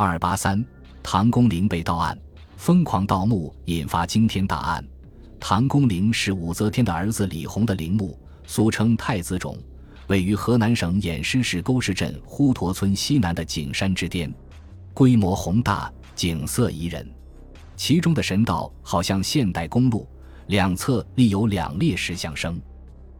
二八三，唐公陵被盗案，疯狂盗墓引发惊天大案。唐公陵是武则天的儿子李弘的陵墓，俗称太子冢，位于河南省偃师市沟氏镇呼沱村西南的景山之巅，规模宏大，景色宜人。其中的神道好像现代公路，两侧立有两列石像生。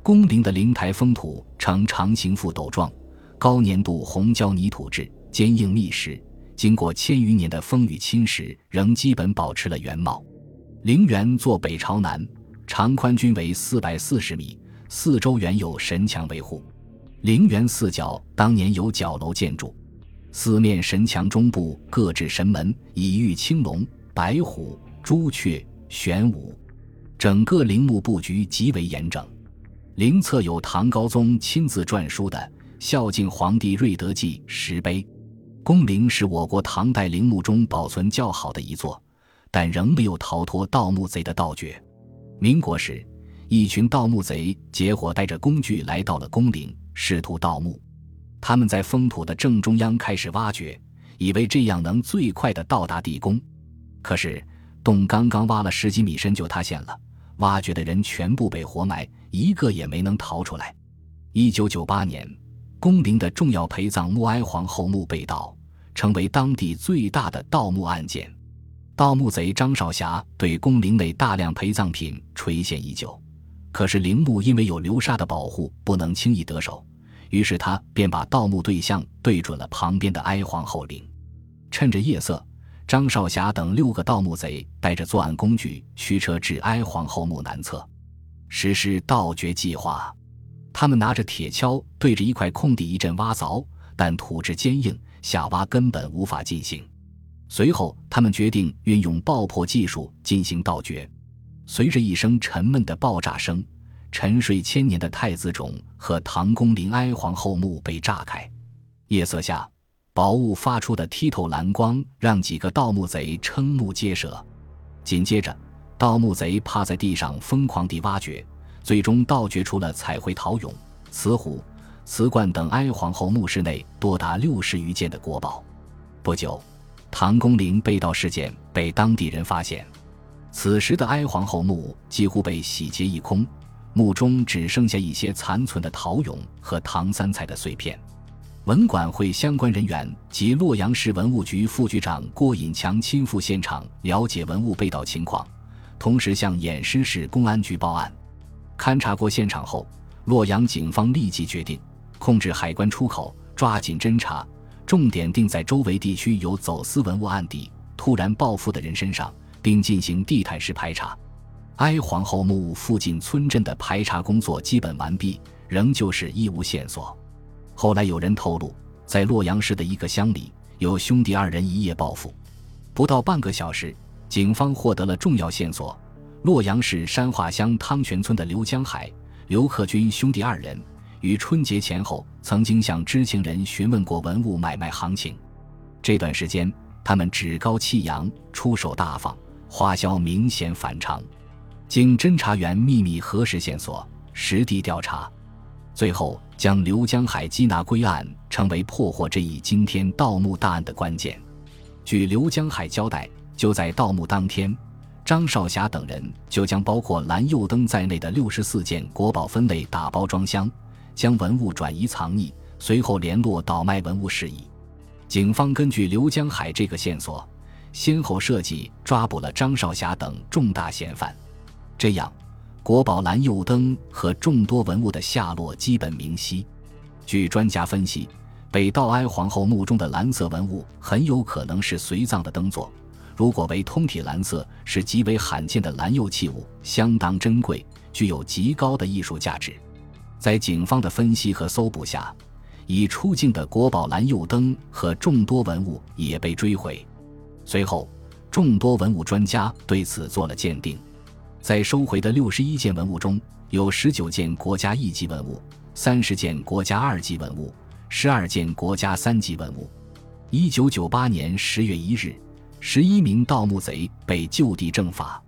宫陵的灵台封土呈长形覆斗状，高粘度红胶泥土质，坚硬密实，经过千余年的风雨侵蚀，仍基本保持了原貌。陵园坐北朝南，长宽均为四百四十米，四周原有神墙维护。陵园四角当年有角楼建筑，四面神墙中部各置神门，以玉青龙。白虎、朱雀、玄武，整个陵墓布局极为严整。陵侧有唐高宗亲自撰书的《孝敬皇帝瑞德记》石碑。宫陵是我国唐代陵墓中保存较好的一座，但仍没有逃脱盗墓贼的盗掘。民国时，一群盗墓贼结伙带着工具来到了宫陵，试图盗墓。他们在封土的正中央开始挖掘，以为这样能最快地到达地宫。可是，洞刚刚挖了十几米深就塌陷了，挖掘的人全部被活埋，一个也没能逃出来。一九九八年，宫陵的重要陪葬墓哀皇后墓被盗，成为当地最大的盗墓案件。盗墓贼张少侠对宫陵内大量陪葬品垂涎已久，可是陵墓因为有流沙的保护，不能轻易得手，于是他便把盗墓对象对准了旁边的哀皇后陵，趁着夜色。张少侠等六个盗墓贼带着作案工具驱车至哀皇后墓南侧，实施盗掘计划。他们拿着铁锹对着一块空地一阵挖凿，但土质坚硬，下挖根本无法进行。随后，他们决定运用爆破技术进行盗掘。随着一声沉闷的爆炸声，沉睡千年的太子冢和唐宫陵哀皇后墓被炸开。夜色下。宝物发出的剔透蓝光，让几个盗墓贼瞠目结舌。紧接着，盗墓贼趴在地上疯狂地挖掘，最终盗掘出了彩绘陶俑、瓷壶、瓷罐等哀皇后墓室内多达六十余件的国宝。不久，唐宫陵被盗事件被当地人发现，此时的哀皇后墓几乎被洗劫一空，墓中只剩下一些残存的陶俑和唐三彩的碎片。文管会相关人员及洛阳市文物局副局长郭引强亲赴现场了解文物被盗情况，同时向偃师市公安局报案。勘察过现场后，洛阳警方立即决定控制海关出口，抓紧侦查，重点定在周围地区有走私文物案底、突然暴富的人身上，并进行地毯式排查。哀皇后墓附近村镇的排查工作基本完毕，仍旧是一无线索。后来有人透露，在洛阳市的一个乡里，有兄弟二人一夜暴富。不到半个小时，警方获得了重要线索：洛阳市山化乡汤泉村的刘江海、刘克军兄弟二人，于春节前后曾经向知情人询问过文物买卖行情。这段时间，他们趾高气扬，出手大方，花销明显反常。经侦查员秘密核实线索，实地调查。最后将刘江海缉拿归案，成为破获这一惊天盗墓大案的关键。据刘江海交代，就在盗墓当天，张少侠等人就将包括蓝釉灯在内的六十四件国宝分类打包装箱，将文物转移藏匿，随后联络倒卖文物事宜。警方根据刘江海这个线索，先后设计抓捕了张少侠等重大嫌犯，这样。国宝蓝釉灯和众多文物的下落基本明晰。据专家分析，北道哀皇后墓中的蓝色文物很有可能是随葬的灯座。如果为通体蓝色，是极为罕见的蓝釉器物，相当珍贵，具有极高的艺术价值。在警方的分析和搜捕下，已出境的国宝蓝釉灯和众多文物也被追回。随后，众多文物专家对此做了鉴定。在收回的六十一件文物中，有十九件国家一级文物，三十件国家二级文物，十二件国家三级文物。一九九八年十月一日，十一名盗墓贼被就地正法。